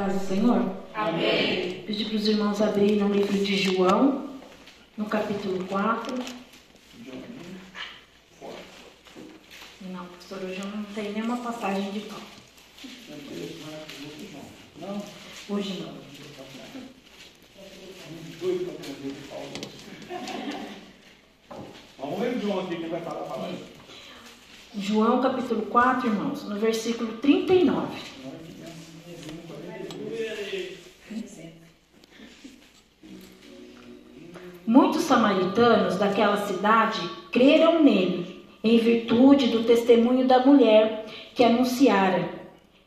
Paz do Senhor? Amém. Pedir para os irmãos abrirem no livro de João, no capítulo 4. Não, pastor, hoje eu não tenho nenhuma passagem de pão. Não? Hoje não. Vamos ler o João aqui que vai falar a palavra. João capítulo 4, irmãos, no versículo 39. Muitos samaritanos daquela cidade creram nele, em virtude do testemunho da mulher que anunciara.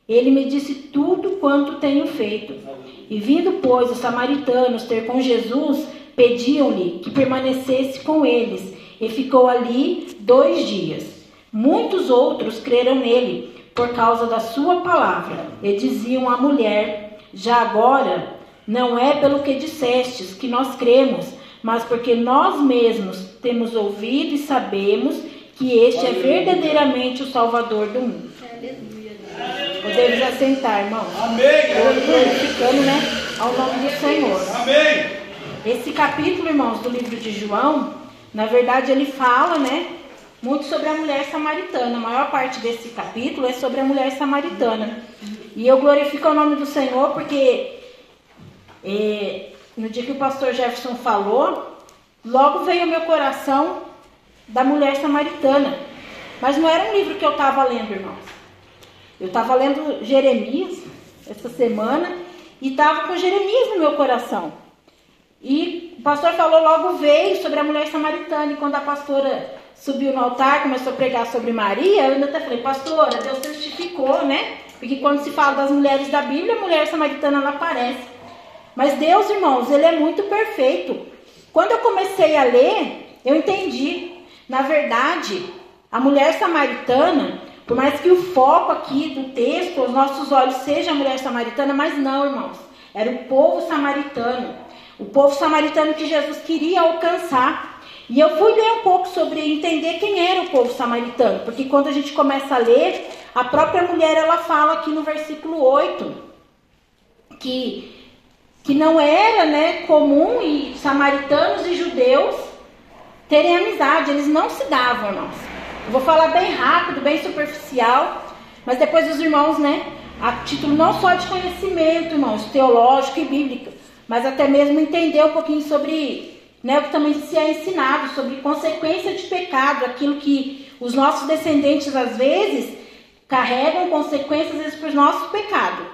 Ele me disse tudo quanto tenho feito. E vindo, pois, os samaritanos ter com Jesus, pediam-lhe que permanecesse com eles, e ficou ali dois dias. Muitos outros creram nele, por causa da sua palavra, e diziam à mulher: Já agora, não é pelo que dissestes que nós cremos, mas porque nós mesmos temos ouvido e sabemos que este é verdadeiramente o Salvador do mundo. Podemos assentar, irmãos. Amém. Glorificando, né? Ao nome do Senhor. Amém. Esse capítulo, irmãos, do livro de João, na verdade ele fala, né? Muito sobre a mulher samaritana. A maior parte desse capítulo é sobre a mulher samaritana. E eu glorifico o nome do Senhor porque é, no dia que o pastor Jefferson falou, logo veio ao meu coração da mulher samaritana. Mas não era um livro que eu estava lendo, irmãos. Eu estava lendo Jeremias essa semana e estava com Jeremias no meu coração. E o pastor falou, logo veio sobre a mulher samaritana. E quando a pastora subiu no altar, começou a pregar sobre Maria, eu ainda até falei, pastora, Deus testificou, né? Porque quando se fala das mulheres da Bíblia, a mulher samaritana ela aparece. Mas Deus, irmãos, ele é muito perfeito. Quando eu comecei a ler, eu entendi. Na verdade, a mulher samaritana, por mais que o foco aqui do texto, os nossos olhos seja a mulher samaritana, mas não, irmãos. Era o povo samaritano. O povo samaritano que Jesus queria alcançar. E eu fui ler um pouco sobre entender quem era o povo samaritano, porque quando a gente começa a ler, a própria mulher ela fala aqui no versículo 8 que que não era, né, comum e samaritanos e judeus terem amizade, eles não se davam, irmãos. Eu vou falar bem rápido, bem superficial, mas depois os irmãos, né, a título não só de conhecimento, irmãos, teológico e bíblico, mas até mesmo entender um pouquinho sobre, né, o que também se é ensinado sobre consequência de pecado, aquilo que os nossos descendentes às vezes carregam consequências vezes por nosso pecado.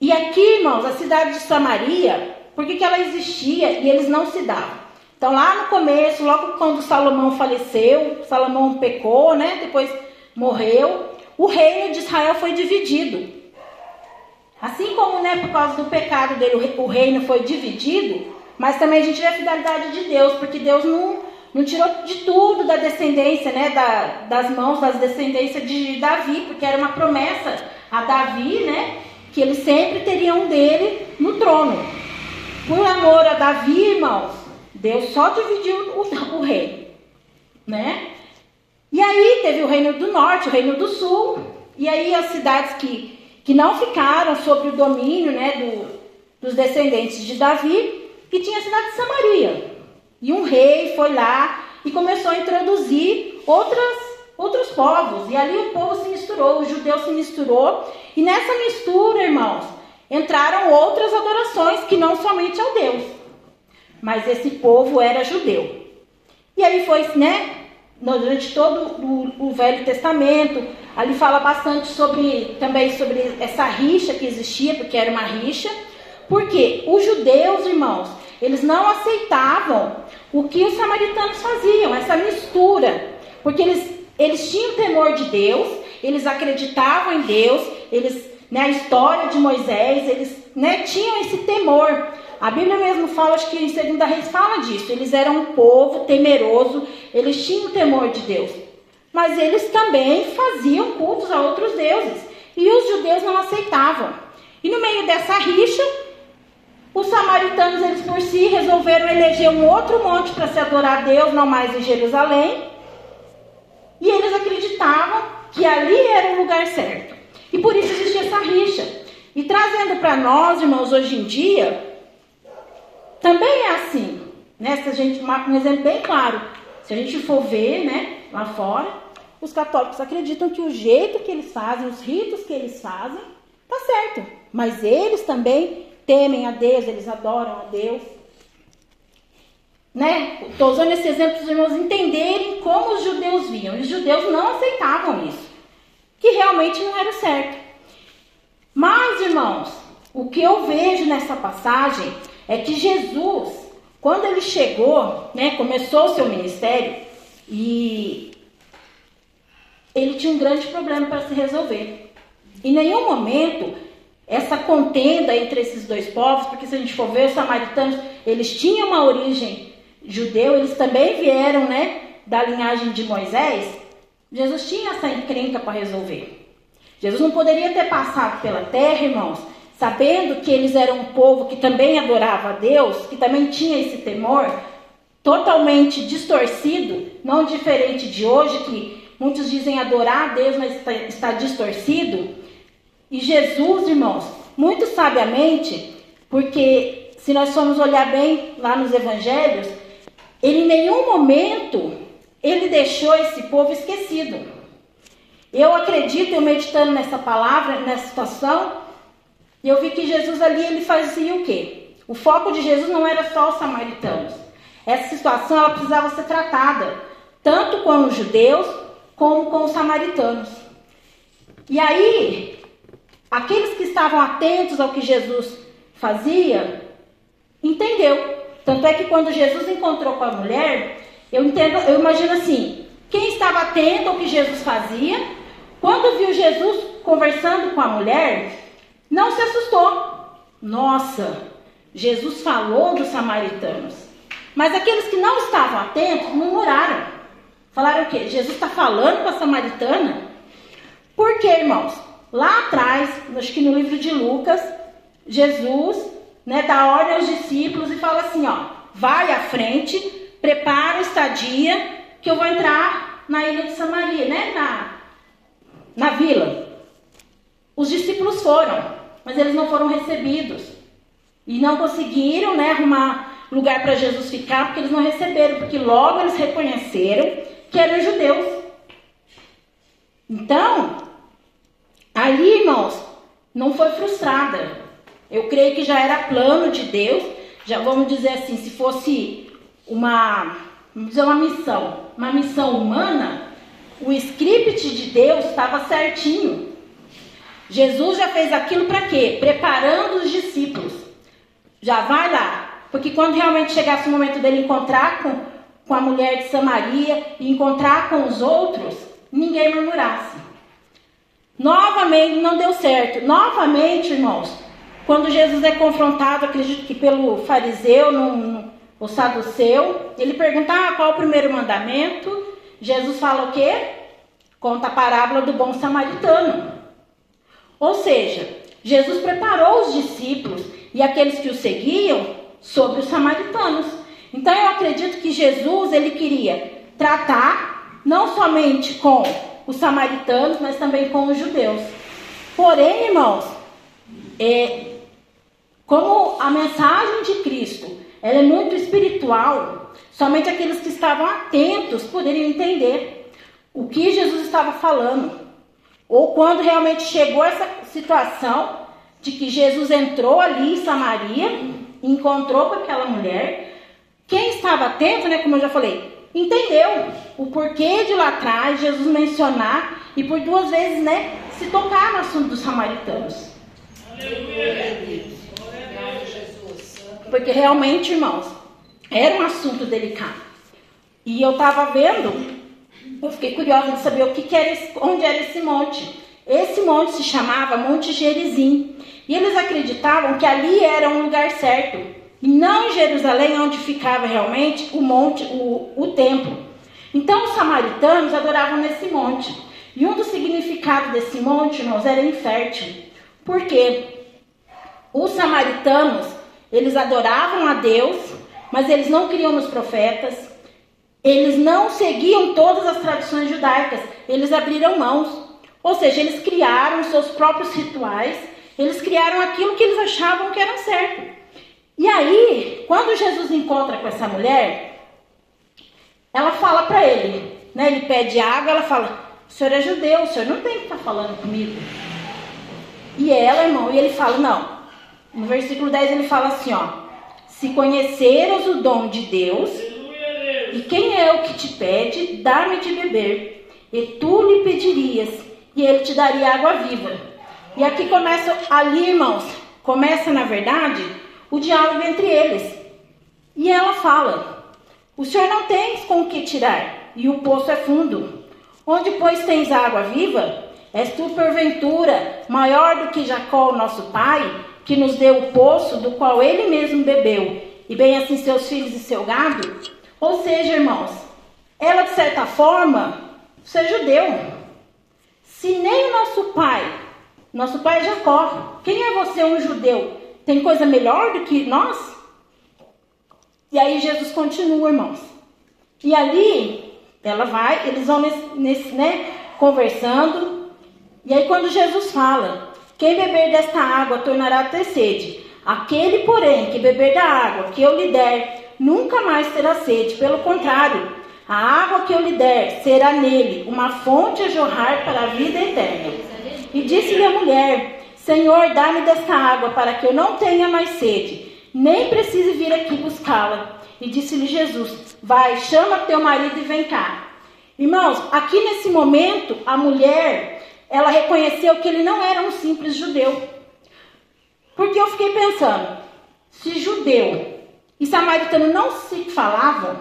E aqui, irmãos, a cidade de Samaria, por que, que ela existia e eles não se davam? Então, lá no começo, logo quando Salomão faleceu, Salomão pecou, né? Depois morreu, o reino de Israel foi dividido. Assim como, né, por causa do pecado dele, o reino foi dividido, mas também a gente vê a fidelidade de Deus, porque Deus não, não tirou de tudo da descendência, né, da, das mãos das descendências de Davi, porque era uma promessa a Davi, né, que eles sempre teriam dele no trono. Por amor a Davi, irmãos, Deus só dividiu o, o reino, né? E aí teve o reino do norte, o reino do sul, e aí as cidades que, que não ficaram sob o domínio, né, do, dos descendentes de Davi, e tinha a cidade de Samaria. E um rei foi lá e começou a introduzir outras outros povos. E ali o povo se misturou, o judeu se misturou. E nessa mistura, irmãos, entraram outras adorações que não somente ao Deus. Mas esse povo era judeu. E aí foi, né? Durante todo o, o Velho Testamento, ali fala bastante sobre também sobre essa rixa que existia, porque era uma rixa. Porque os judeus, irmãos, eles não aceitavam o que os samaritanos faziam, essa mistura. Porque eles eles tinham temor de Deus, eles acreditavam em Deus, eles, né, a história de Moisés, eles né, tinham esse temor. A Bíblia mesmo fala, acho que em Segunda Reis fala disso. Eles eram um povo temeroso, eles tinham temor de Deus. Mas eles também faziam cultos a outros deuses. E os judeus não aceitavam. E no meio dessa rixa, os samaritanos, eles por si, resolveram eleger um outro monte para se adorar a Deus, não mais em Jerusalém. E eles acreditavam que ali era o lugar certo. E por isso existia essa rixa. E trazendo para nós, irmãos, hoje em dia, também é assim. Né? Se a gente um exemplo bem claro. Se a gente for ver né, lá fora, os católicos acreditam que o jeito que eles fazem, os ritos que eles fazem, tá certo. Mas eles também temem a Deus, eles adoram a Deus. Né? Estou usando esse exemplo para os irmãos entenderem como os judeus viam. Os judeus não aceitavam isso, que realmente não era certo. Mas, irmãos, o que eu vejo nessa passagem é que Jesus, quando ele chegou, né, começou o seu ministério e ele tinha um grande problema para se resolver. Em nenhum momento essa contenda entre esses dois povos, porque se a gente for ver os samaritanos, eles tinham uma origem judeu, eles também vieram, né, da linhagem de Moisés. Jesus tinha essa encrenca para resolver. Jesus não poderia ter passado pela terra, irmãos, sabendo que eles eram um povo que também adorava a Deus, que também tinha esse temor, totalmente distorcido, não diferente de hoje, que muitos dizem adorar a Deus, mas está, está distorcido. E Jesus, irmãos, muito sabiamente, porque se nós formos olhar bem lá nos evangelhos, ele em nenhum momento ele deixou esse povo esquecido. Eu acredito, eu meditando nessa palavra, nessa situação, eu vi que Jesus ali ele fazia o quê? O foco de Jesus não era só os samaritanos. Essa situação ela precisava ser tratada tanto com os judeus como com os samaritanos. E aí, Aqueles que estavam atentos ao que Jesus fazia, entendeu. Tanto é que quando Jesus encontrou com a mulher, eu entendo, eu imagino assim, quem estava atento ao que Jesus fazia, quando viu Jesus conversando com a mulher, não se assustou. Nossa, Jesus falou dos samaritanos. Mas aqueles que não estavam atentos murmuraram. Falaram o quê? Jesus está falando com a samaritana? Por quê, irmãos? Lá atrás, acho que no livro de Lucas, Jesus né, dá ordem aos discípulos e fala assim: ó, vai à frente, prepara a estadia, que eu vou entrar na ilha de Samaria, né, na, na vila. Os discípulos foram, mas eles não foram recebidos. E não conseguiram né, arrumar lugar para Jesus ficar, porque eles não receberam, porque logo eles reconheceram que eram judeus. Então, Ali, irmãos, não foi frustrada. Eu creio que já era plano de Deus. Já vamos dizer assim, se fosse uma, vamos dizer uma missão, uma missão humana, o script de Deus estava certinho. Jesus já fez aquilo para quê? Preparando os discípulos. Já vai lá. Porque quando realmente chegasse o momento dele encontrar com, com a mulher de Samaria e encontrar com os outros, ninguém murmurasse. Novamente não deu certo. Novamente, irmãos, quando Jesus é confrontado, acredito que pelo fariseu, no, o saduceu, ele pergunta ah, qual o primeiro mandamento. Jesus fala o quê? Conta a parábola do bom samaritano. Ou seja, Jesus preparou os discípulos e aqueles que o seguiam sobre os samaritanos. Então eu acredito que Jesus ele queria tratar não somente com os samaritanos, mas também com os judeus. Porém, irmãos, é, como a mensagem de Cristo ela é muito espiritual, somente aqueles que estavam atentos poderiam entender o que Jesus estava falando. Ou quando realmente chegou essa situação de que Jesus entrou ali em Samaria, encontrou com aquela mulher, quem estava atento, né, como eu já falei, entendeu o porquê de lá atrás Jesus mencionar e por duas vezes, né, se tocar no assunto dos samaritanos. Porque realmente, irmãos, era um assunto delicado. E eu estava vendo, eu fiquei curiosa de saber o que, que era, onde era esse monte. Esse monte se chamava Monte Gerizim. E eles acreditavam que ali era um lugar certo, não em Jerusalém, onde ficava realmente o monte, o, o templo. Então os samaritanos adoravam nesse monte. E um dos significados desse monte, irmãos, era infértil. Por quê? Os samaritanos, eles adoravam a Deus, mas eles não criam nos profetas. Eles não seguiam todas as tradições judaicas. Eles abriram mãos. Ou seja, eles criaram seus próprios rituais Eles criaram aquilo que eles achavam que era certo. E aí, quando Jesus encontra com essa mulher, ela fala para ele, né? Ele pede água, ela fala: "O senhor é judeu, o senhor não tem que estar tá falando comigo". E ela, irmão, e ele fala: "Não". No versículo 10 ele fala assim, ó: "Se conheceras o dom de Deus, e quem é o que te pede, dá-me de beber, e tu lhe pedirias, e ele te daria água viva". E aqui começa ali, irmãos, começa na verdade o diálogo entre eles. E ela fala: O senhor não tens com o que tirar, e o poço é fundo. Onde, pois, tens água viva? És tu, porventura, maior do que Jacó, nosso pai, que nos deu o poço do qual ele mesmo bebeu, e bem assim seus filhos e seu gado? Ou seja, irmãos, ela de certa forma, você é judeu. Se nem o nosso pai, nosso pai é Jacó, quem é você, um judeu, tem coisa melhor do que nós? E aí Jesus continua, irmãos. E ali ela vai, eles vão nesse, nesse, né, conversando. E aí quando Jesus fala, quem beber desta água tornará a ter sede. Aquele, porém, que beber da água que eu lhe der, nunca mais terá sede. Pelo contrário, a água que eu lhe der será nele uma fonte a jorrar para a vida eterna. E disse-lhe a mulher: Senhor, dá-me desta água para que eu não tenha mais sede, nem precise vir aqui buscá-la. E disse-lhe Jesus: Vai, chama teu marido e vem cá. Irmãos, aqui nesse momento, a mulher, ela reconheceu que ele não era um simples judeu. Porque eu fiquei pensando, se judeu e samaritano não se falavam,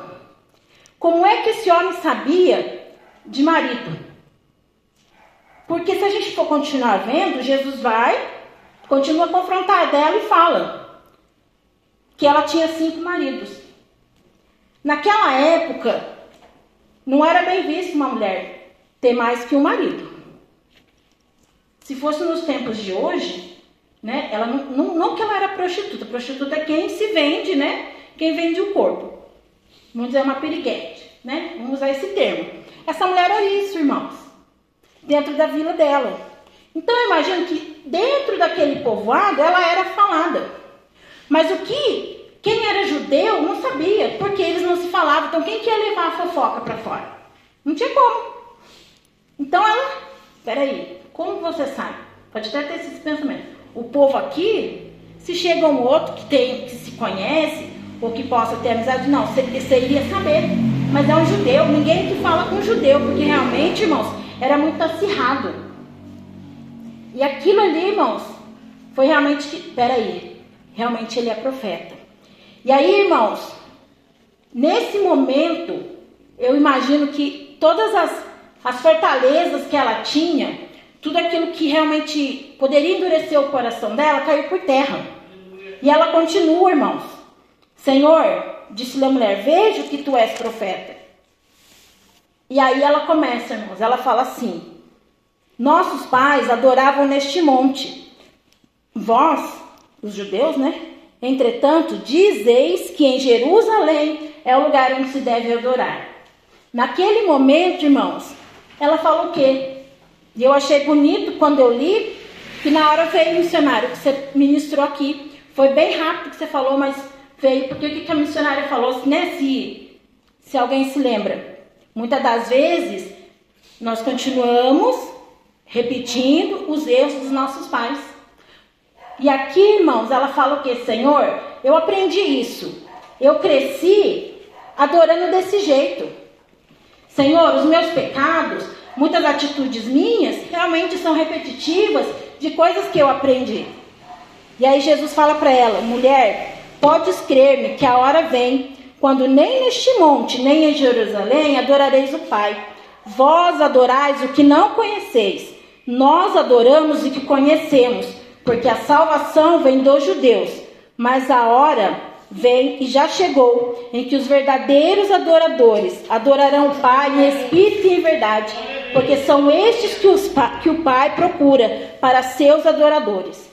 como é que esse homem sabia de marido? Porque se a gente for continuar vendo, Jesus vai, continua a confrontar dela e fala que ela tinha cinco maridos. Naquela época, não era bem visto uma mulher ter mais que um marido. Se fosse nos tempos de hoje, né, ela não, não, não que ela era prostituta, prostituta é quem se vende, né? Quem vende o corpo. Vamos dizer uma piriguete, né? Vamos usar esse termo. Essa mulher era isso, irmãos dentro da vila dela. Então eu imagino que dentro daquele povoado ela era falada. Mas o que quem era judeu não sabia, porque eles não se falavam. Então quem que ia levar a fofoca para fora? Não tinha como. Então ela, peraí, como você sabe? Pode até ter esse pensamento. O povo aqui, se chega um outro que tem, que se conhece, ou que possa ter amizade, não, você, você iria saber. Mas é um judeu, ninguém que fala com judeu, porque realmente, irmãos, era muito acirrado. E aquilo ali, irmãos, foi realmente que, peraí, realmente ele é profeta. E aí, irmãos, nesse momento, eu imagino que todas as, as fortalezas que ela tinha, tudo aquilo que realmente poderia endurecer o coração dela, caiu por terra. E ela continua, irmãos. Senhor, disse-lhe a mulher, vejo que tu és profeta. E aí ela começa, irmãos, ela fala assim: Nossos pais adoravam neste monte. Vós, os judeus, né? Entretanto, dizeis que em Jerusalém é o lugar onde se deve adorar. Naquele momento, irmãos, ela falou o quê? E eu achei bonito quando eu li que na hora veio o missionário que você ministrou aqui. Foi bem rápido que você falou, mas veio porque o que a missionária falou, né? Se, se alguém se lembra. Muitas das vezes, nós continuamos repetindo os erros dos nossos pais. E aqui, irmãos, ela fala o que? Senhor, eu aprendi isso. Eu cresci adorando desse jeito. Senhor, os meus pecados, muitas atitudes minhas, realmente são repetitivas de coisas que eu aprendi. E aí Jesus fala para ela: mulher, podes crer-me que a hora vem quando nem neste monte, nem em Jerusalém adorareis o Pai. Vós adorais o que não conheceis, nós adoramos o que conhecemos, porque a salvação vem dos judeus. Mas a hora vem e já chegou em que os verdadeiros adoradores adorarão o Pai em espírito e em verdade, porque são estes que, os, que o Pai procura para seus adoradores.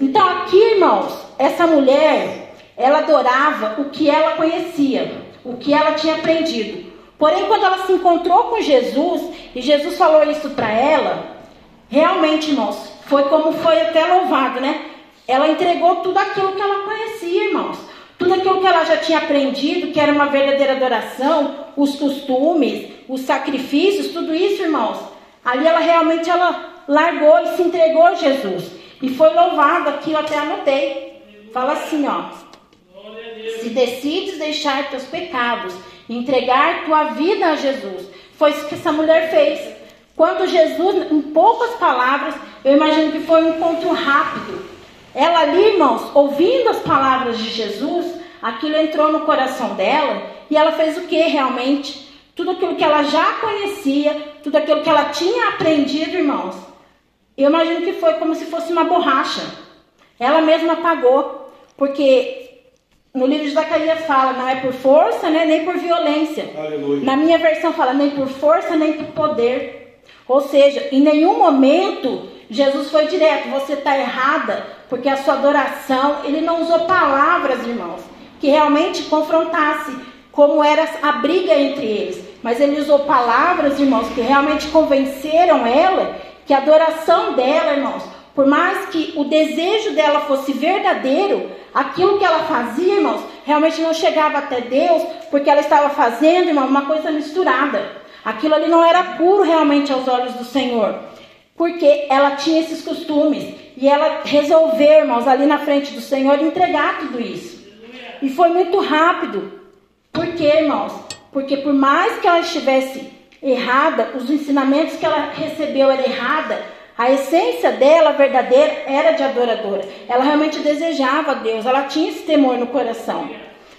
Então, aqui, irmãos, essa mulher ela adorava o que ela conhecia, o que ela tinha aprendido. Porém, quando ela se encontrou com Jesus e Jesus falou isso para ela, realmente, irmãos, foi como foi até louvado, né? Ela entregou tudo aquilo que ela conhecia, irmãos. Tudo aquilo que ela já tinha aprendido, que era uma verdadeira adoração, os costumes, os sacrifícios, tudo isso, irmãos. Ali ela realmente ela largou e se entregou a Jesus. E foi louvado, aqui eu até anotei. Fala assim, ó. Se decides deixar teus pecados, entregar tua vida a Jesus. Foi isso que essa mulher fez. Quando Jesus, em poucas palavras, eu imagino que foi um encontro rápido. Ela ali, irmãos, ouvindo as palavras de Jesus, aquilo entrou no coração dela e ela fez o que realmente? Tudo aquilo que ela já conhecia, tudo aquilo que ela tinha aprendido, irmãos. Eu imagino que foi como se fosse uma borracha. Ela mesma apagou, porque no livro de Zacarias fala, não é por força, né, nem por violência. Aleluia. Na minha versão fala, nem por força, nem por poder. Ou seja, em nenhum momento Jesus foi direto, você está errada, porque a sua adoração, ele não usou palavras, irmãos, que realmente confrontasse como era a briga entre eles. Mas ele usou palavras, irmãos, que realmente convenceram ela que a adoração dela, irmãos, por mais que o desejo dela fosse verdadeiro, aquilo que ela fazia, irmãos, realmente não chegava até Deus, porque ela estava fazendo, irmão, uma coisa misturada. Aquilo ali não era puro realmente aos olhos do Senhor. Porque ela tinha esses costumes. E ela resolveu, irmãos, ali na frente do Senhor, entregar tudo isso. E foi muito rápido. Por quê, irmãos? Porque por mais que ela estivesse errada, os ensinamentos que ela recebeu era errada, a essência dela verdadeira era de adoradora. Ela realmente desejava Deus, ela tinha esse temor no coração.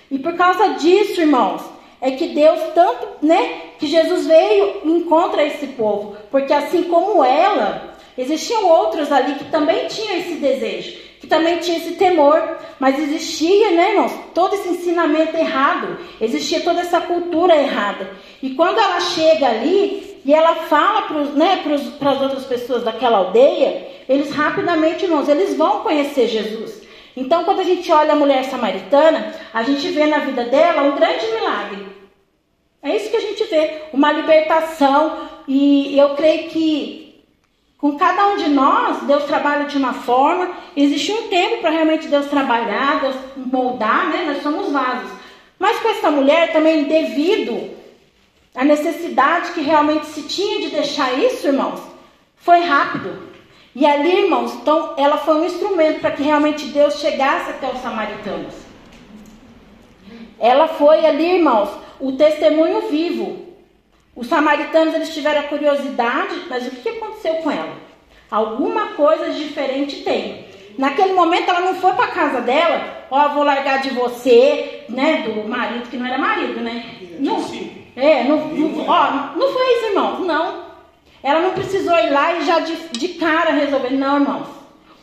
E por causa disso, irmãos, é que Deus tanto, né, que Jesus veio e encontra esse povo, porque assim como ela, existiam outros ali que também tinham esse desejo, que também tinham esse temor, mas existia, né, irmãos, todo esse ensinamento errado, existia toda essa cultura errada. E quando ela chega ali e ela fala para né, as outras pessoas daquela aldeia, eles rapidamente, irmãos, eles vão conhecer Jesus. Então, quando a gente olha a mulher samaritana, a gente vê na vida dela um grande milagre. É isso que a gente vê, uma libertação. E eu creio que com cada um de nós, Deus trabalha de uma forma. Existe um tempo para realmente Deus trabalhar, Deus moldar, né? Nós somos vasos. Mas com essa mulher também, devido à necessidade que realmente se tinha de deixar isso, irmãos, foi rápido. E ali, irmãos, então ela foi um instrumento para que realmente Deus chegasse até os samaritanos. Ela foi ali, irmãos, o testemunho vivo. Os samaritanos eles tiveram a curiosidade, mas o que aconteceu com ela? Alguma coisa diferente tem. Naquele momento ela não foi para casa dela, ó, oh, vou largar de você, né, do marido que não era marido, né? Não, é, não, não, ó, não foi isso, irmão. Não. Ela não precisou ir lá e já de, de cara resolver. Não, irmãos.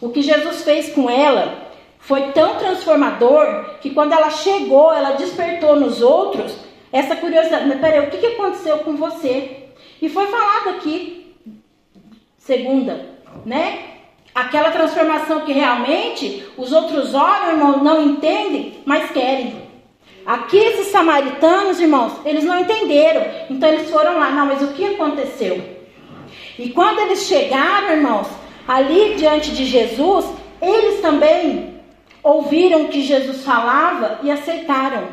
O que Jesus fez com ela foi tão transformador que quando ela chegou, ela despertou nos outros essa curiosidade. Peraí, o que, aconteceu com você? E foi falado aqui, segunda, né? Aquela transformação que realmente os outros olham, irmão, não entendem, mas querem. Aqui esses samaritanos, irmãos, eles não entenderam. Então eles foram lá, não, mas o que aconteceu? E quando eles chegaram, irmãos, ali diante de Jesus, eles também ouviram o que Jesus falava e aceitaram.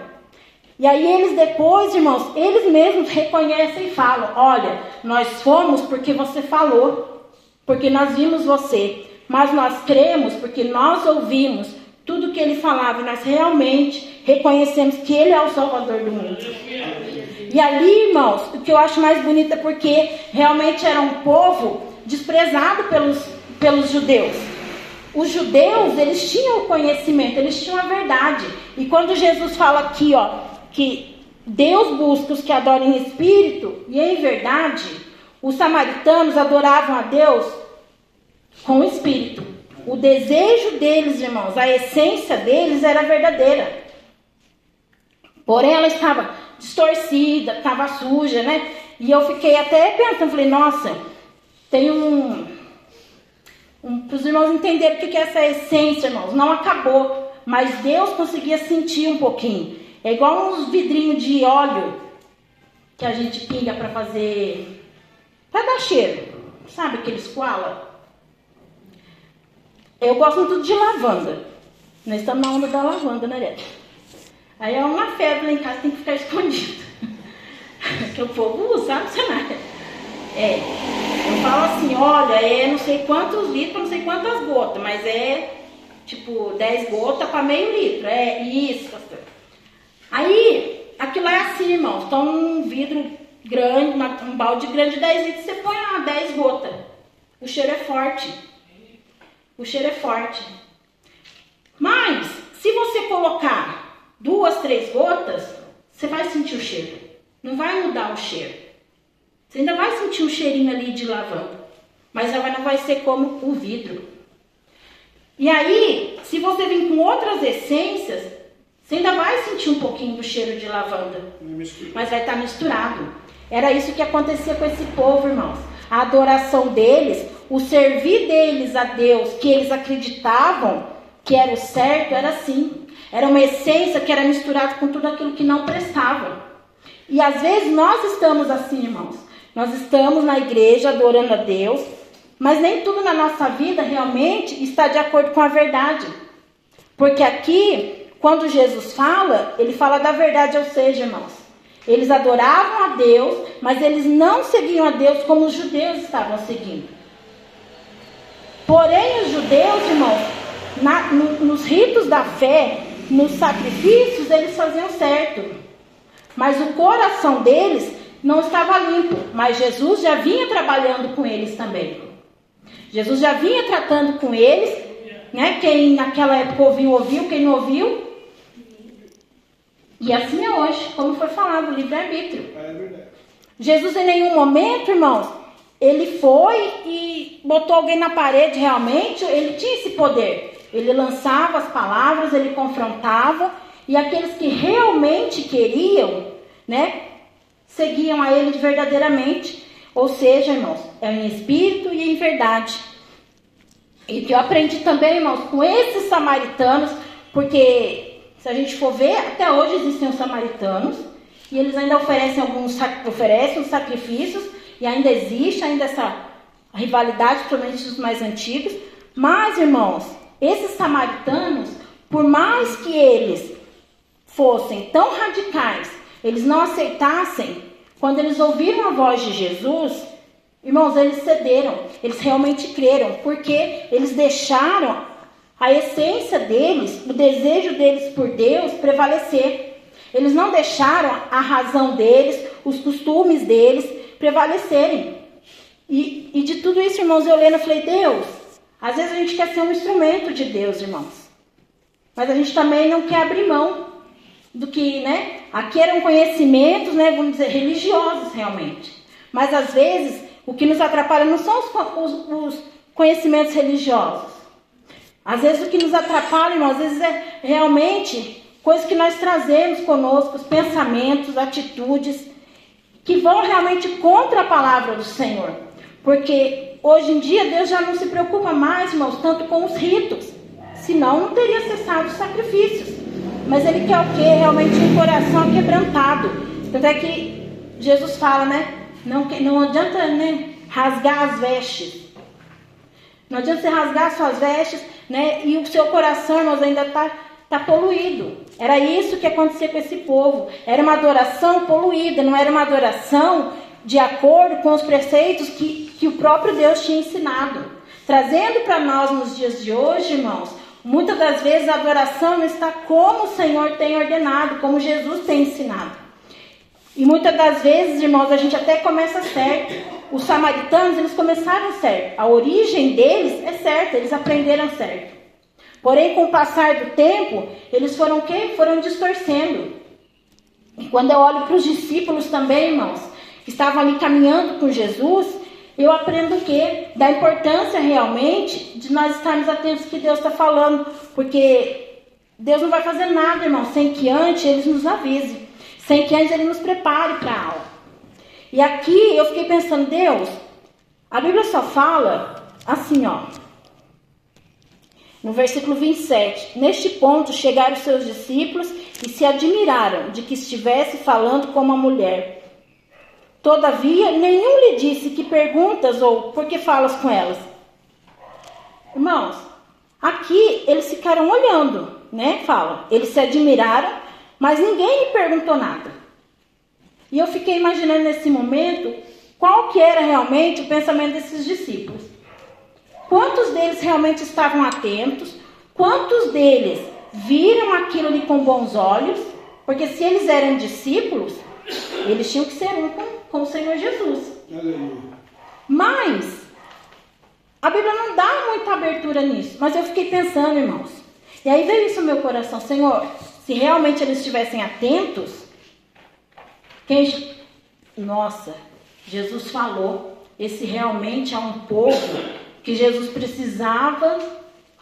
E aí eles depois, irmãos, eles mesmos reconhecem e falam: Olha, nós fomos porque você falou, porque nós vimos você, mas nós cremos porque nós ouvimos tudo que ele falava e nós realmente reconhecemos que ele é o Salvador do mundo. E ali, irmãos, o que eu acho mais bonito é porque realmente era um povo desprezado pelos, pelos judeus. Os judeus, eles tinham o conhecimento, eles tinham a verdade. E quando Jesus fala aqui, ó, que Deus busca os que adoram em espírito e em verdade, os samaritanos adoravam a Deus com o espírito. O desejo deles, irmãos, a essência deles era verdadeira. Porém, ela estava distorcida, estava suja, né? E eu fiquei até pensando, falei, nossa, tem um. um Para os irmãos entenderem o que é essa essência, irmãos. Não acabou, mas Deus conseguia sentir um pouquinho. É igual uns vidrinhos de óleo que a gente pinga para fazer. para dar cheiro. Sabe aqueles koala? Eu gosto muito de lavanda. Nós estamos na onda da lavanda, né, Leta? Aí é uma febre lá em casa, tem que ficar escondido. que o povo usa, sabe, cenário? É. Eu falo assim, olha, é não sei quantos litros, não sei quantas gotas, mas é tipo 10 gotas para meio litro. É isso, pastor. Aí, aquilo lá é assim, irmãos. Então, um vidro grande, um balde grande de 10 litros, você põe lá 10 gotas. O cheiro é forte. O cheiro é forte. Mas, se você colocar duas, três gotas, você vai sentir o cheiro. Não vai mudar o cheiro. Você ainda vai sentir um cheirinho ali de lavanda. Mas ela não vai ser como o vidro. E aí, se você vir com outras essências, você ainda vai sentir um pouquinho do cheiro de lavanda. Mas vai estar misturado. Era isso que acontecia com esse povo, irmãos. A adoração deles, o servir deles a Deus, que eles acreditavam que era o certo, era assim. Era uma essência que era misturada com tudo aquilo que não prestava. E às vezes nós estamos assim, irmãos. Nós estamos na igreja adorando a Deus, mas nem tudo na nossa vida realmente está de acordo com a verdade. Porque aqui, quando Jesus fala, ele fala da verdade, ou seja, irmãos, eles adoravam a Deus, mas eles não seguiam a Deus como os judeus estavam seguindo. Porém, os judeus, irmãos, na, no, nos ritos da fé, nos sacrifícios, eles faziam certo. Mas o coração deles não estava limpo. Mas Jesus já vinha trabalhando com eles também. Jesus já vinha tratando com eles. Né? Quem naquela época ouviu, ouviu. Quem não ouviu, e assim é hoje, como foi falado, livre-arbítrio. É Jesus em nenhum momento, irmãos, ele foi e botou alguém na parede realmente, ele tinha esse poder. Ele lançava as palavras, ele confrontava, e aqueles que realmente queriam, né, seguiam a ele verdadeiramente. Ou seja, irmãos, é em espírito e em verdade. E que eu aprendi também, irmãos, com esses samaritanos, porque se a gente for ver, até hoje existem os samaritanos e eles ainda oferecem alguns oferecem os sacrifícios e ainda existe ainda essa rivalidade, principalmente dos mais antigos. Mas, irmãos, esses samaritanos, por mais que eles fossem tão radicais, eles não aceitassem, quando eles ouviram a voz de Jesus, irmãos, eles cederam, eles realmente creram, porque eles deixaram a essência deles, o desejo deles por Deus prevalecer. Eles não deixaram a razão deles, os costumes deles prevalecerem. E, e de tudo isso, irmãos, eu lendo, eu falei, Deus, às vezes a gente quer ser um instrumento de Deus, irmãos. Mas a gente também não quer abrir mão do que, né? Aqui eram conhecimentos, né? Vamos dizer, religiosos realmente. Mas às vezes o que nos atrapalha não são os, os, os conhecimentos religiosos. Às vezes o que nos atrapalha, irmão, às vezes é realmente coisas que nós trazemos conosco, os pensamentos, atitudes, que vão realmente contra a palavra do Senhor. Porque hoje em dia Deus já não se preocupa mais, irmãos, tanto com os ritos. Senão não teria cessado os sacrifícios. Mas ele quer o que? Realmente um coração quebrantado. Tanto é que Jesus fala, né? Não, não adianta né, rasgar as vestes. Não adianta você rasgar suas vestes, né? E o seu coração, irmãos, ainda está tá poluído. Era isso que acontecia com esse povo. Era uma adoração poluída, não era uma adoração de acordo com os preceitos que, que o próprio Deus tinha ensinado. Trazendo para nós nos dias de hoje, irmãos, muitas das vezes a adoração não está como o Senhor tem ordenado, como Jesus tem ensinado. E muitas das vezes, irmãos, a gente até começa certo. Os samaritanos, eles começaram certo. A origem deles é certa, eles aprenderam certo. Porém, com o passar do tempo, eles foram o quê? Foram distorcendo. E quando eu olho para os discípulos também, irmãos, que estavam ali caminhando com Jesus, eu aprendo o quê? Da importância realmente de nós estarmos atentos ao que Deus está falando. Porque Deus não vai fazer nada, irmão, sem que antes eles nos avise sem que antes ele nos prepare para a aula. E aqui eu fiquei pensando, Deus, a Bíblia só fala assim, ó. No versículo 27, neste ponto chegaram os seus discípulos e se admiraram de que estivesse falando como uma mulher. Todavia, nenhum lhe disse que perguntas ou por que falas com elas. Irmãos, Aqui eles ficaram olhando, né? Fala, eles se admiraram, mas ninguém lhe perguntou nada. E eu fiquei imaginando nesse momento qual que era realmente o pensamento desses discípulos. Quantos deles realmente estavam atentos? Quantos deles viram aquilo ali com bons olhos? Porque se eles eram discípulos, eles tinham que ser um com, Senhor Jesus. Mas a Bíblia não dá muita abertura nisso. Mas eu fiquei pensando, irmãos. E aí veio isso no meu coração, Senhor, se realmente eles estivessem atentos, quem. Nossa, Jesus falou. Esse realmente é um povo que Jesus precisava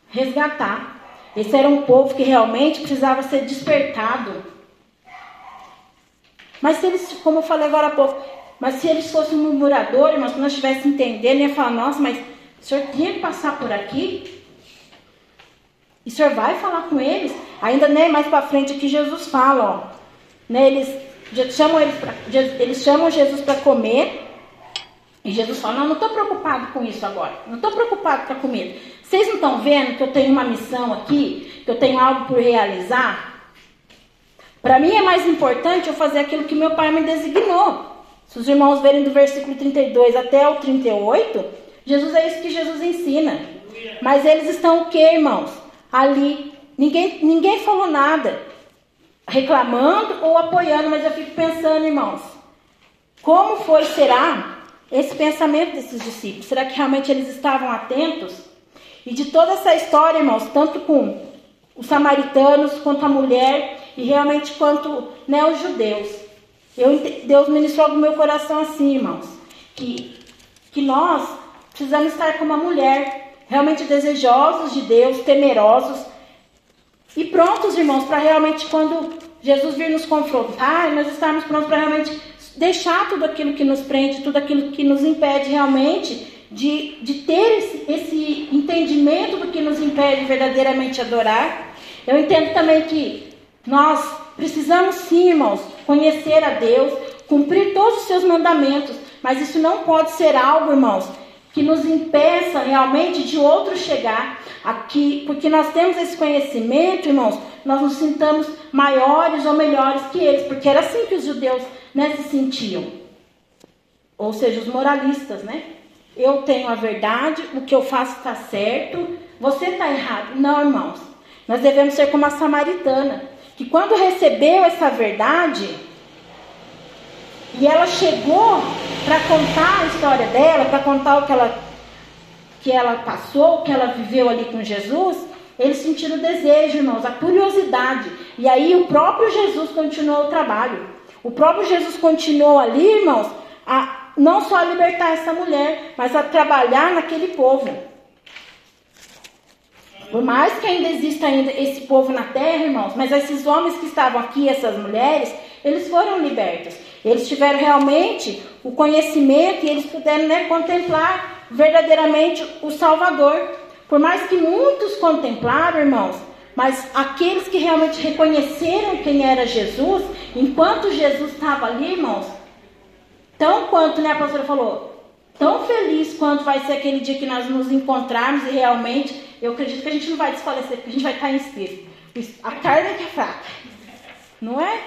resgatar. Esse era um povo que realmente precisava ser despertado. Mas se eles, como eu falei agora há pouco, mas se eles fossem murmuradores, mas nós estivéssemos entendendo, ia falar, nossa, mas o senhor tinha que passar por aqui? E o senhor vai falar com eles? Ainda né, mais para frente aqui Jesus fala, ó. Né, eles, chamam eles, pra, eles chamam Jesus para comer. E Jesus fala, não, não estou preocupado com isso agora. Não estou preocupado com a comida. Vocês não estão vendo que eu tenho uma missão aqui? Que eu tenho algo por realizar? Para mim é mais importante eu fazer aquilo que meu pai me designou. Se os irmãos verem do versículo 32 até o 38, Jesus é isso que Jesus ensina. Mas eles estão o que, irmãos? Ali. Ninguém, ninguém falou nada. Reclamando ou apoiando, mas eu fico pensando, irmãos. Como foi, será, esse pensamento desses discípulos? Será que realmente eles estavam atentos? E de toda essa história, irmãos, tanto com os samaritanos, quanto a mulher, e realmente quanto né, os judeus. Eu, Deus ministrou no meu coração assim, irmãos, que, que nós precisamos estar como uma mulher, realmente desejosos de Deus, temerosos e prontos, irmãos, para realmente quando Jesus vir nos confrontar, nós estarmos prontos para realmente deixar tudo aquilo que nos prende, tudo aquilo que nos impede realmente de, de ter esse, esse entendimento do que nos impede verdadeiramente adorar. Eu entendo também que nós precisamos sim, irmãos, conhecer a Deus, cumprir todos os seus mandamentos, mas isso não pode ser algo, irmãos, que nos impeça realmente de outro chegar aqui, porque nós temos esse conhecimento, irmãos, nós nos sintamos maiores ou melhores que eles, porque era assim que os judeus né, se sentiam. Ou seja, os moralistas, né? Eu tenho a verdade, o que eu faço está certo, você está errado. Não, irmãos. Nós devemos ser como a samaritana, que quando recebeu essa verdade, e ela chegou para contar a história dela, para contar o que ela, que ela passou, o que ela viveu ali com Jesus. Eles sentiram o desejo, irmãos, a curiosidade. E aí o próprio Jesus continuou o trabalho. O próprio Jesus continuou ali, irmãos, a não só a libertar essa mulher, mas a trabalhar naquele povo. Por mais que ainda exista ainda esse povo na terra, irmãos, mas esses homens que estavam aqui, essas mulheres, eles foram libertos. Eles tiveram realmente o conhecimento e eles puderam né, contemplar verdadeiramente o Salvador. Por mais que muitos contemplaram, irmãos, mas aqueles que realmente reconheceram quem era Jesus, enquanto Jesus estava ali, irmãos, tão quanto, né, a pastora falou, tão feliz quanto vai ser aquele dia que nós nos encontrarmos e realmente, eu acredito que a gente não vai desfalecer, porque a gente vai estar em espírito. A carne é que é fraca, não é?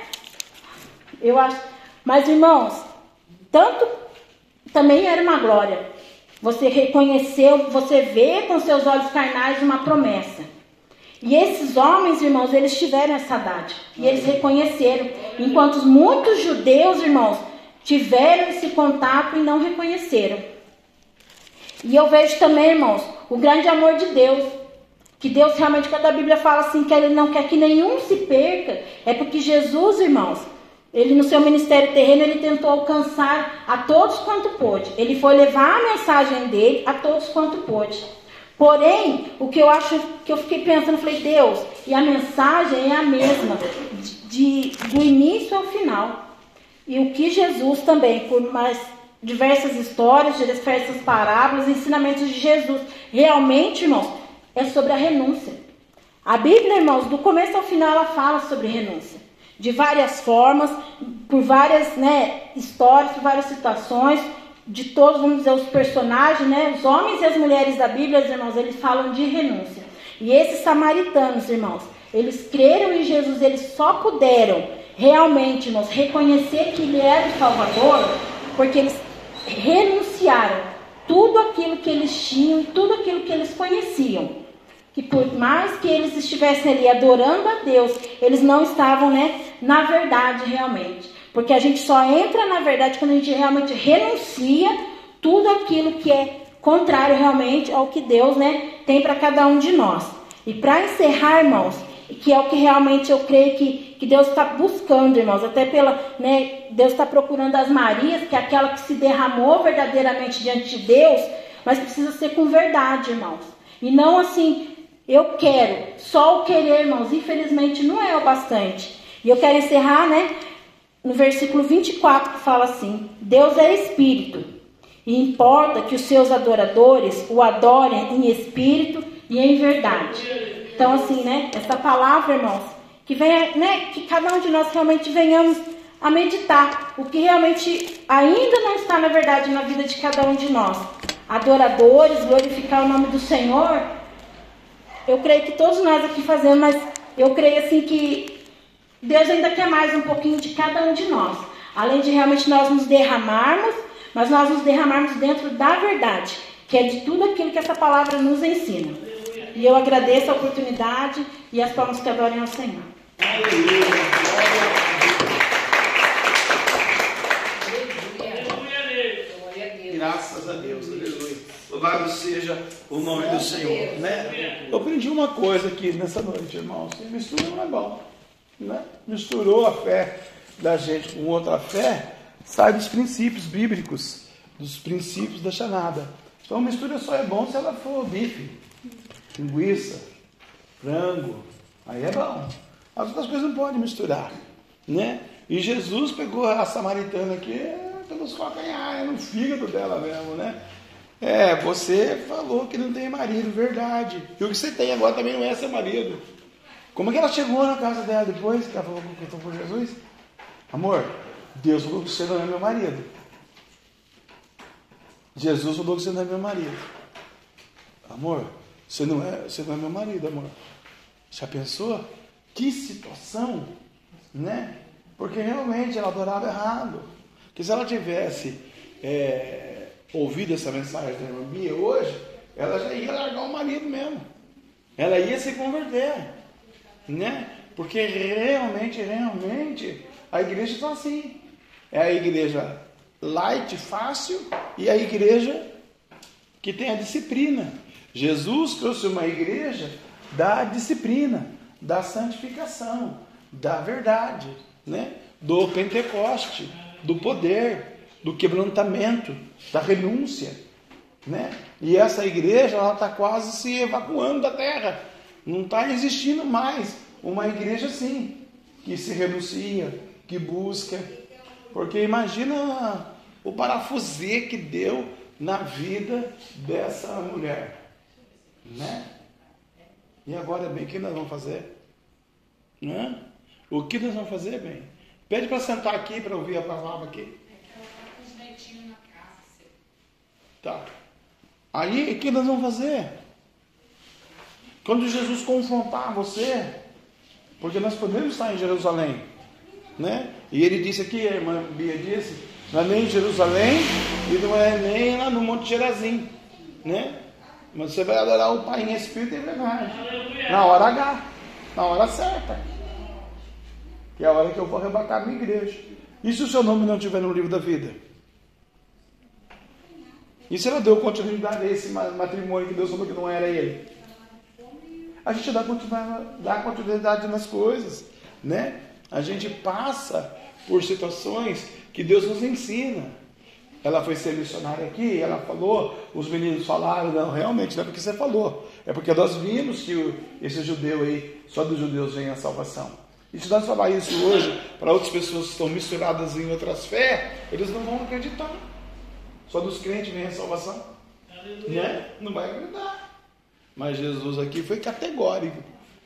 Eu acho. Mas, irmãos, tanto também era uma glória. Você reconheceu, você vê com seus olhos carnais uma promessa. E esses homens, irmãos, eles tiveram essa dádiva. E eles reconheceram. Enquanto muitos judeus, irmãos, tiveram esse contato e não reconheceram. E eu vejo também, irmãos, o grande amor de Deus. Que Deus realmente, quando a Bíblia fala assim, que Ele não quer que nenhum se perca, é porque Jesus, irmãos, ele, no seu ministério terreno, ele tentou alcançar a todos quanto pôde. Ele foi levar a mensagem dele a todos quanto pôde. Porém, o que eu acho que eu fiquei pensando, falei, Deus, e a mensagem é a mesma, de, de, do início ao final. E o que Jesus também, por mais diversas histórias, diversas parábolas, ensinamentos de Jesus, realmente, irmãos, é sobre a renúncia. A Bíblia, irmãos, do começo ao final, ela fala sobre renúncia de várias formas, por várias né, histórias, por várias situações, de todos, vamos dizer, os personagens, né, os homens e as mulheres da Bíblia, irmãos, eles falam de renúncia. E esses samaritanos, irmãos, eles creram em Jesus, eles só puderam realmente, irmãos, reconhecer que ele era o Salvador, porque eles renunciaram tudo aquilo que eles tinham, tudo aquilo que eles conheciam que por mais que eles estivessem ali adorando a Deus, eles não estavam, né, na verdade realmente. Porque a gente só entra na verdade quando a gente realmente renuncia tudo aquilo que é contrário realmente ao que Deus, né, tem para cada um de nós. E para encerrar, irmãos, que é o que realmente eu creio que, que Deus está buscando, irmãos, até pela, né, Deus está procurando as Marias, que é aquela que se derramou verdadeiramente diante de Deus, mas precisa ser com verdade, irmãos. E não assim, eu quero. Só o querer, irmãos, infelizmente não é o bastante. E eu quero encerrar, né? No versículo 24 que fala assim: Deus é espírito, e importa que os seus adoradores o adorem em espírito e em verdade. Então, assim, né? Essa palavra, irmãos, que venha, né? Que cada um de nós realmente venhamos a meditar o que realmente ainda não está na verdade na vida de cada um de nós. Adoradores, glorificar o nome do Senhor eu creio que todos nós aqui fazemos, mas eu creio assim que Deus ainda quer mais um pouquinho de cada um de nós. Além de realmente nós nos derramarmos, mas nós nos derramarmos dentro da verdade, que é de tudo aquilo que essa palavra nos ensina. E eu agradeço a oportunidade e as palmas que adorem ao Senhor. Graças a Deus, aleluia. Louvado seja o nome do Senhor. Né? Eu aprendi uma coisa aqui nessa noite, irmãos. Mistura não é bom. Né? Misturou a fé da gente com outra fé, sai dos princípios bíblicos, dos princípios da chanada. Então mistura só é bom se ela for bife, linguiça, frango. Aí é bom. As outras coisas não podem misturar. Né? E Jesus pegou a samaritana aqui pelos calcanhares, no fígado dela mesmo, né? É, você falou que não tem marido, verdade. E o que você tem agora também não é seu marido. Como é que ela chegou na casa dela depois que ela falou que foi por Jesus? Amor, Deus falou que você não é meu marido. Jesus falou que você não é meu marido. Amor, você não é, você não é meu marido, amor. Já pensou? Que situação, né? Porque realmente ela adorava errado. Que se ela tivesse é, ouvido essa mensagem da irmã Bia hoje, ela já ia largar o marido mesmo. Ela ia se converter. Né? Porque realmente, realmente, a igreja está assim. É a igreja light, fácil, e a igreja que tem a disciplina. Jesus trouxe uma igreja da disciplina, da santificação, da verdade, né? do Pentecoste, do poder, do quebrantamento, da renúncia. Né? E essa igreja ela está quase se evacuando da terra. Não está existindo mais uma igreja assim, que se renuncia, que busca. Porque imagina o parafusê que deu na vida dessa mulher. Né? E agora, bem, o que nós vamos fazer? Né? O que nós vamos fazer, bem? Pede para sentar aqui para ouvir a palavra aqui. Tá. Aí, o que nós vamos fazer? Quando Jesus confrontar você, porque nós podemos estar em Jerusalém, né? E ele disse aqui, a irmã Bia disse, não é nem em Jerusalém e não é nem lá no Monte Gerazim, né? Mas você vai adorar o Pai em Espírito e em verdade. Na hora H, na hora certa. Que é a hora que eu vou arrebatar a minha igreja. E se o seu nome não estiver no livro da vida? E se ela deu continuidade a esse matrimônio que Deus falou que não era ele? A gente dá continuidade, dá continuidade nas coisas, né? A gente passa por situações que Deus nos ensina. Ela foi ser missionária aqui, ela falou, os meninos falaram, não, realmente não é porque você falou, é porque nós vimos que esse judeu aí, só dos judeus vem a salvação. E se nós falar isso hoje para outras pessoas que estão misturadas em outras fé, eles não vão acreditar. Só dos crentes vem a salvação. Né? Não vai acreditar. Mas Jesus aqui foi categórico.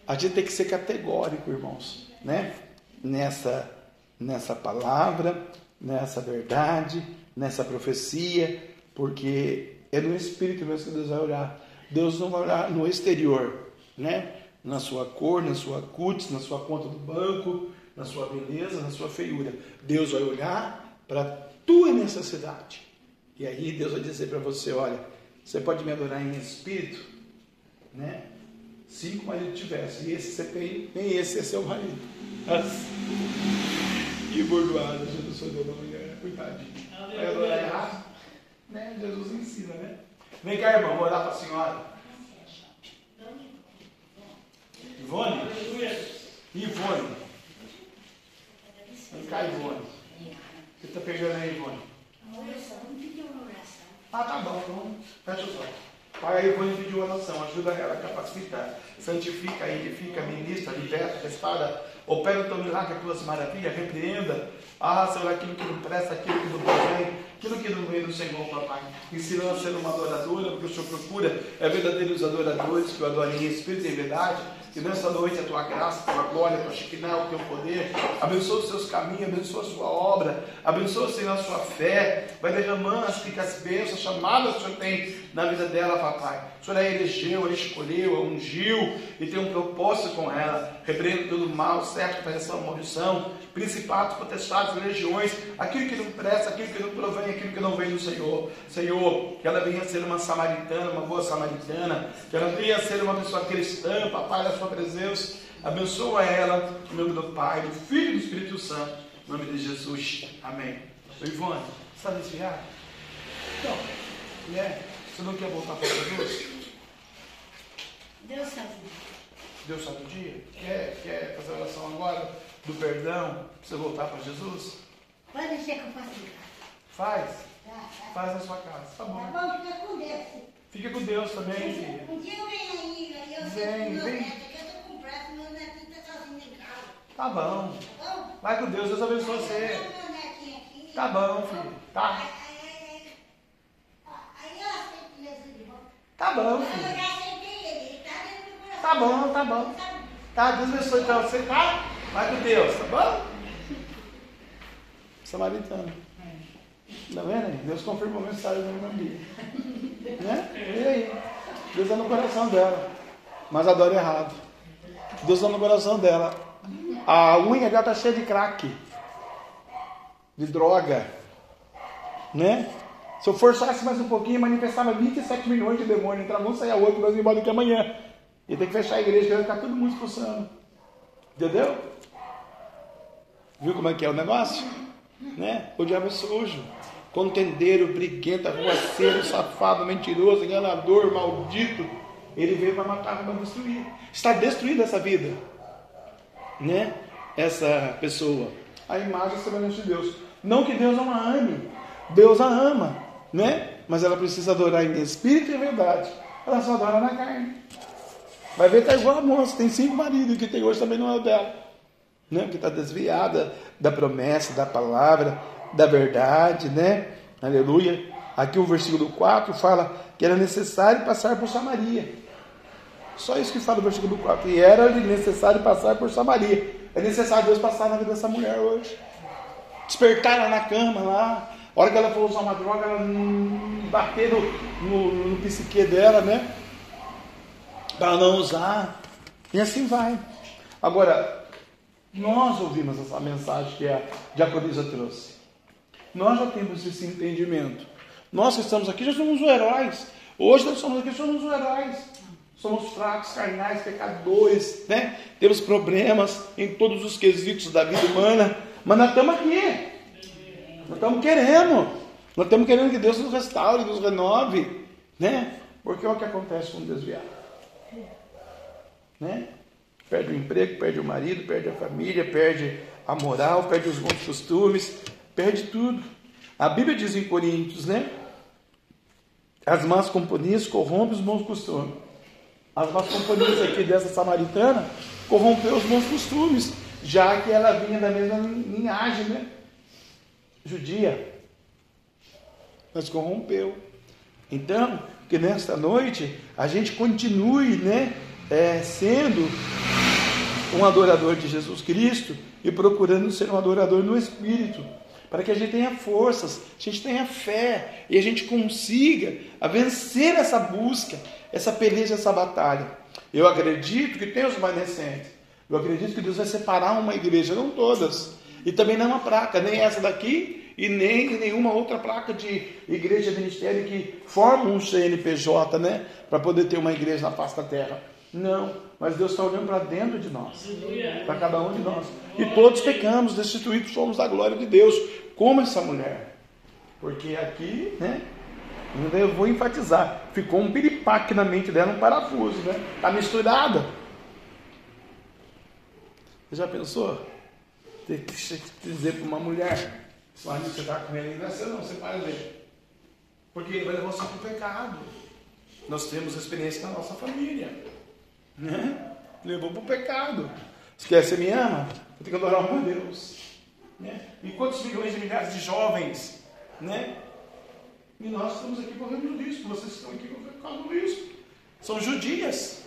A gente tem que ser categórico, irmãos, né? Nessa, nessa palavra, nessa verdade, nessa profecia, porque é no Espírito mesmo que Deus vai orar. Deus não vai orar no exterior. né? Na sua cor, na sua cutis, na sua conta do banco, na sua beleza, na sua feiura. Deus vai olhar para tua necessidade. E aí Deus vai dizer para você, olha, você pode me adorar em espírito, né? Cinco maridos tivesse, e esse você tem, nem esse é seu marido. E bordoada, Jesus sonhou da mulher, coitadinho. Adorar? Né? Jesus ensina, né? Vem cá, irmão, vou orar para a senhora. Ivone? Ivone. Vem cá, Ivone. O que está pegando aí, Ivone? Ah, tá bom, então fecha olhos. Pai, a Ivone pediu oração, ajuda ela a capacitar, santifica, edifica, ministra, liberta, restaura, opera o teu milagre, as tuas maravilhas, repreenda, ah, Senhor, aquilo que não presta, aquilo que não convém, aquilo que não vem do Senhor, papai. Ensina a ser uma adoradora, porque o Senhor procura é verdadeiros adoradores que o adorem em espírito e em verdade que nessa noite a tua graça, a tua glória, a tua chiquinã, o teu poder, abençoa os seus caminhos, abençoa a sua obra, abençoa, Senhor, a sua fé, vai derramando as ricas bênçãos, chamadas que o Senhor tem na vida dela, papai. O Senhor a elegeu, a escolheu, a ungiu e tem um propósito com ela. Repreendo todo mal, certo, essa maldição, principados, potestades, legiões, aquilo que não presta, aquilo que não provém, aquilo que não vem do Senhor. Senhor, que ela venha ser uma samaritana, uma boa samaritana, que ela venha ser uma pessoa cristã, papai, da sua presença. Abençoa ela, em nome do Pai, do Filho e do Espírito Santo, em nome de Jesus. Amém. Ô Ivone, você está desviado? Então, né? Você não quer voltar para Jesus? Deus sabe. Deus sabe o dia? Quer, quer fazer oração agora do perdão? Precisa voltar para Jesus? Pode deixar que eu faço em casa. Faz. Tá, tá. Faz na sua casa. Tá Tá bom. bom, fica com Deus. Fica com Deus também, filha. Um dia eu venho aí, aí eu Vem, vem. neto, eu tô com pressa, meu netinho tá sozinho em casa. Tá bom. Tá bom? Vai com Deus, Deus abençoe você. meu netinho aqui. Tá bom, filho. Tá. Tá bom, Eu filho. já aceitei ele, ele tá dentro do meu coração. Tá bom, tá bom. Tá, Deus abençoe pra você, tá? Vai com Deus, tá bom? Samaritano. Tá vendo aí? Deus confirmou a mensagem da Bia. Né? E aí? Deus está no coração dela. Mas adora errado. Deus está no coração dela. A unha dela está cheia de crack. De droga. Né? Se eu forçasse mais um pouquinho, manifestava 27 milhões de demônios. Entrava um, saia outro, nós embora daqui amanhã. E tem que fechar a igreja, que vai ficar todo mundo expulsando. Entendeu? Viu como é que é o negócio? Né? O diabo é sujo. Contendeiro, briguento, arruaceiro, safado, mentiroso, enganador, maldito. Ele veio para matar, para destruir. Está destruída essa vida. Né? Essa pessoa. A imagem e a semelhança de Deus. Não que Deus não a ame. Deus a ama. Né? Mas ela precisa adorar em espírito e verdade. Ela só adora na carne. Vai ver, tá igual a moça, tem cinco maridos, que tem hoje também não é o dela. Né? Que está desviada da promessa, da palavra, da verdade, né? Aleluia. Aqui o versículo 4 fala que era necessário passar por Samaria. Só isso que fala o versículo 4. E era necessário passar por Samaria. É necessário Deus passar na vida dessa mulher hoje. Despertar ela na cama lá. A hora que ela for usar uma droga, ela não bater no, no, no psique dela, né? Para não usar. E assim vai. Agora, nós ouvimos essa mensagem que a diaconisa trouxe. Nós já temos esse entendimento. Nós que estamos aqui já somos os heróis. Hoje nós somos aqui, somos os heróis. Somos fracos, carnais, pecadores, né? Temos problemas em todos os quesitos da vida humana, mas nós estamos aqui. Nós estamos querendo. Nós estamos querendo que Deus nos restaure, nos renove, né? Porque é o que acontece com o desviado né? Perde o emprego, perde o marido, perde a família, perde a moral, perde os bons costumes, perde tudo. A Bíblia diz em Coríntios, né? As más companhias corrompem os bons costumes. As más companhias aqui dessa samaritana corrompeu os bons costumes, já que ela vinha da mesma linhagem, né? Judia. Mas corrompeu. Então, que nesta noite a gente continue, né? É, sendo um adorador de Jesus Cristo e procurando ser um adorador no Espírito, para que a gente tenha forças, a gente tenha fé e a gente consiga vencer essa busca, essa peleja, essa batalha. Eu acredito que tem os remanescentes. Eu acredito que Deus vai separar uma igreja, não todas. E também não uma placa, nem essa daqui e nem nenhuma outra placa de igreja ministério que forma um CNPJ, né? Para poder ter uma igreja na face da terra. Não, mas Deus está olhando para dentro de nós, para cada um de nós. E todos pecamos, destituídos somos da glória de Deus, como essa mulher. Porque aqui, né? Eu vou enfatizar, ficou um piripaque na mente dela, um parafuso, né? Está misturada. Você já pensou? Ter que dizer para uma mulher, se você está com ele, não é seu não, você para ver. Porque ele vai levar você para o pecado. Nós temos experiência na nossa família. Né? Levou para o pecado. Esquece, me ama? Eu tenho que adorar o meu Deus. Né? E quantos milhões e milhares de jovens, né? E nós estamos aqui correndo risco. Vocês estão aqui por causa do risco. São judias.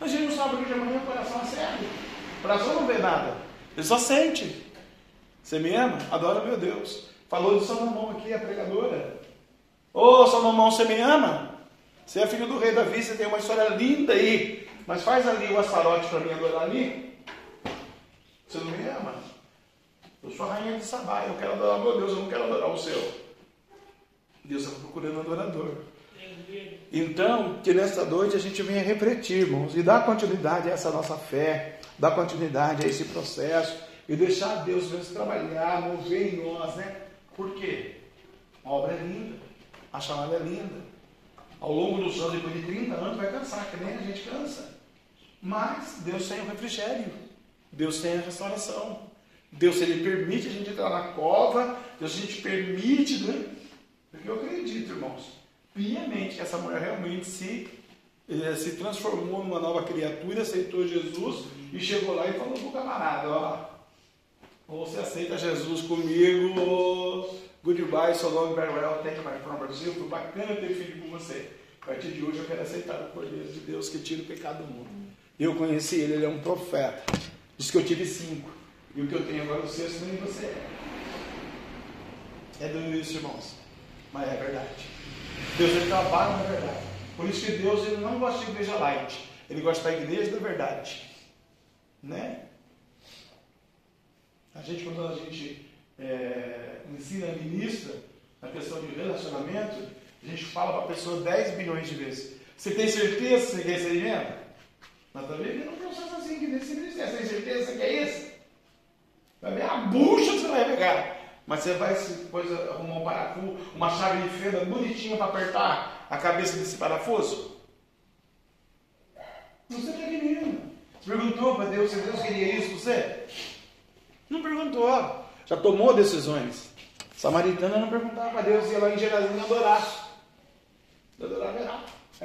A gente não sabe o que de amanhã o coração cego. O coração não vê nada. Ele só sente. Você me ama? Adora meu Deus. Falou de Salomão aqui, a pregadora. Ô oh, Salomão, você me ama? Você é filho do rei Davi, você tem uma história linda aí. Mas faz ali o assarote para mim adorar ali. Você não me ama? Eu sou a rainha de Sabá, eu quero adorar meu Deus, eu não quero adorar o seu. Deus está procurando adorador. Então, que nesta noite a gente venha refletir, irmãos, e dar continuidade a essa nossa fé, dar continuidade a esse processo, e deixar Deus mesmo trabalhar, mover em nós, né? Por quê? A obra é linda, a chamada é linda. Ao longo dos anos, depois de 30 anos, vai cansar, que nem a gente cansa. Mas Deus tem o refrigério, Deus tem a restauração. Deus ele permite a gente entrar na cova, Deus a gente permite, né? Porque eu acredito, irmãos, piamente que essa mulher realmente se, eh, se transformou numa nova criatura, aceitou Jesus e chegou lá e falou para o camarada, ó, ou você aceita Jesus comigo, goodbye, so long, farewell, thank you, my friend Brasil, foi bacana ter filho com você. A partir de hoje eu quero aceitar o Cordeiro de Deus que tira o pecado do mundo. Eu conheci ele, ele é um profeta. Diz que eu tive cinco. E o que eu tenho agora, o sexto, nem você é. É doido isso, irmãos. Mas é verdade. Deus ele trabalha na verdade. Por isso que Deus ele não gosta de igreja light. Ele gosta da igreja da verdade. Né? A gente, quando a gente é, ensina, ministra na questão de relacionamento, a gente fala para a pessoa 10 bilhões de vezes. Você tem certeza que você quer esse alimento? Mas também não processo assim que. Você tem certeza que você quer isso? Vai ver a bucha que você vai pegar. Mas você vai depois arrumar um parafuso, uma chave de fenda bonitinha para apertar a cabeça desse parafuso? Você é menino. Você perguntou para Deus se Deus queria isso você? Não perguntou. Já tomou decisões. Samaritana não perguntava para Deus se ela em Jerusalém adorasse. Adorava errado. A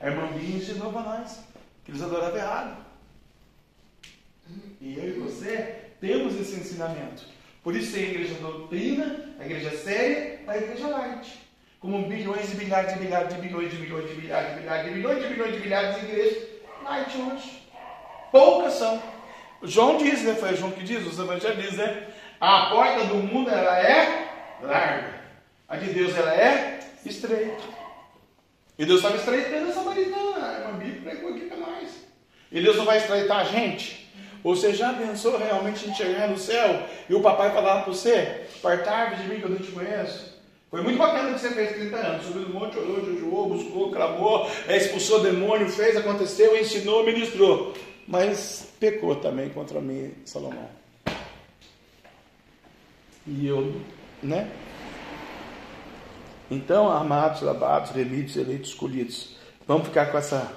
a irmã Bia ensinou para nós que eles adoravam errado. E eu e você temos esse ensinamento. Por isso tem a igreja doutrina, a igreja séria, a igreja light. Como bilhões e bilhares e bilhares de bilhões de bilhões de bilhares de bilhares de bilhões de bilhões de bilhares de igrejas light hoje. Poucas são. João diz, né? Foi João que diz, os evangelistas, né? A porta do mundo ela é larga. A de Deus ela é estreita. E Deus estava estreitando a samaritana. A irmã Bíblia pregou aqui para nós. E Deus não vai estreitar a gente? Você já pensou realmente em chegar no céu e o papai falar para você: partar de mim que eu não te conheço? Foi muito bacana o que você fez 30 anos. Subiu no monte, orou, jejuou, buscou, clamou, expulsou demônio, fez, aconteceu, ensinou, ministrou. Mas pecou também contra mim, Salomão. E eu, né? Então, amados, lavados, remidos, eleitos, escolhidos, vamos ficar com essa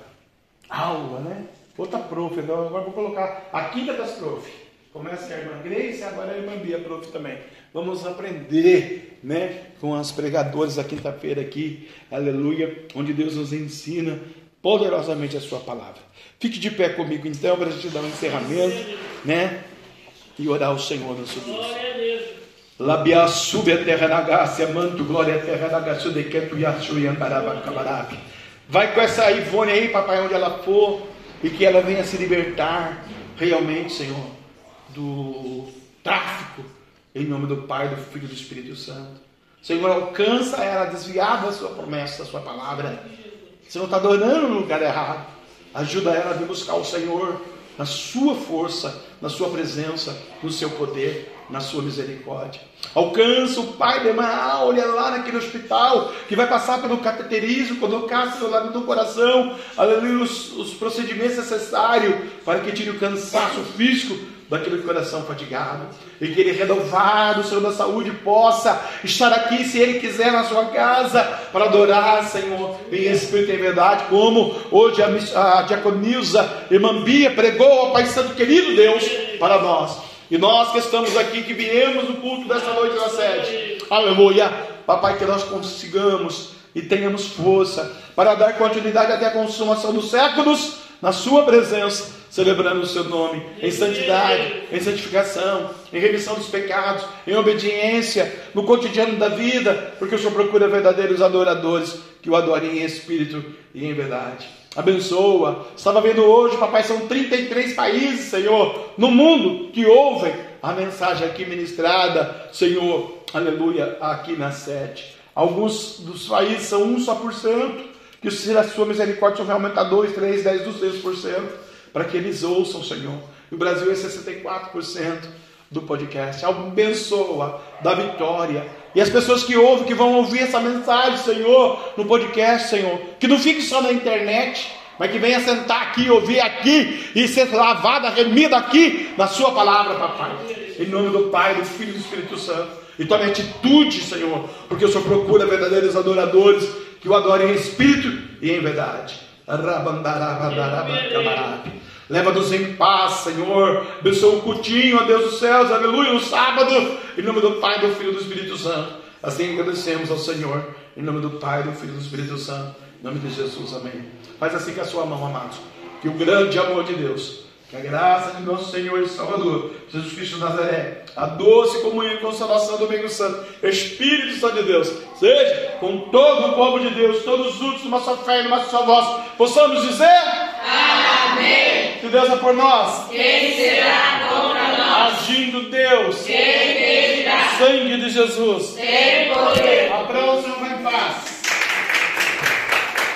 aula, né? Outra prof, então agora vou colocar a quinta das prof. Começa a irmã Grace, agora a irmã Bia, prof também. Vamos aprender, né, com as pregadoras da quinta-feira aqui, aleluia, onde Deus nos ensina poderosamente a sua palavra. Fique de pé comigo então, para a gente dar um encerramento, né, e orar ao Senhor nosso Deus. Labia sube a terra na gácia, manto, glória a terra na gácia, de que tu yachu e Vai com essa Ivone aí, papai, onde ela for e que ela venha se libertar realmente, Senhor, do tráfico, em nome do Pai, do Filho e do Espírito Santo. Senhor, alcança ela, desviar da sua promessa, da sua palavra. Não está adorando no lugar errado. Ajuda ela a vir buscar o Senhor na sua força, na sua presença, no seu poder, na sua misericórdia. Alcança o pai de Maá, olha lá naquele hospital, que vai passar pelo cateterismo, colocar seu lado do coração, aleluia, os, os procedimentos necessários para que tire o cansaço físico daquele coração fatigado, e que ele renovado, Senhor da saúde, possa estar aqui, se ele quiser, na sua casa, para adorar, Senhor, em espírito e verdade, como hoje a, a diaconisa irmã Bia pregou ao Pai Santo, querido Deus, para nós. E nós que estamos aqui, que viemos no culto dessa noite da sede, aleluia, papai, que nós consigamos e tenhamos força para dar continuidade até a consumação dos séculos na Sua presença celebrando o seu nome, em santidade, em santificação, em remissão dos pecados, em obediência, no cotidiano da vida, porque o Senhor procura verdadeiros adoradores que o adorem em espírito e em verdade. Abençoa. Estava vendo hoje, papai, são 33 países, Senhor, no mundo que ouvem a mensagem aqui ministrada, Senhor, aleluia, aqui na sede. Alguns dos países são um só por cento, que se a sua misericórdia vai aumentar 2, 3, 10, 200 por cento para que eles ouçam, Senhor. E o Brasil é 64% do podcast. Abençoa, da vitória. E as pessoas que ouvem, que vão ouvir essa mensagem, Senhor, no podcast, Senhor, que não fique só na internet, mas que venha sentar aqui, ouvir aqui e ser lavada, remida aqui na Sua palavra, papai. Em nome do Pai, do Filho e do Espírito Santo. E tome atitude, Senhor, porque o Senhor procura verdadeiros adoradores que o adorem em espírito e em verdade. Leva-nos em paz, Senhor. Abençoa o cultinho, ó Deus dos céus, aleluia, o sábado, em nome do Pai, do Filho e do Espírito Santo. Assim agradecemos ao Senhor, em nome do Pai, do Filho e do Espírito Santo, em nome de Jesus, amém. Faz assim com a sua mão, amados. Que o grande amor de Deus, que a graça de nosso Senhor e Salvador, Jesus Cristo de Nazaré, a doce comunhão e consolação do Domingo Santo, Espírito Santo de Deus, seja com todo o povo de Deus, todos juntos, numa só fé e numa só voz, possamos dizer: Amém. Se Deus é por nós, quem será contra nós? Agindo Deus, quem? Sangue de Jesus, Tem poder. Abraão, Senhor, em paz.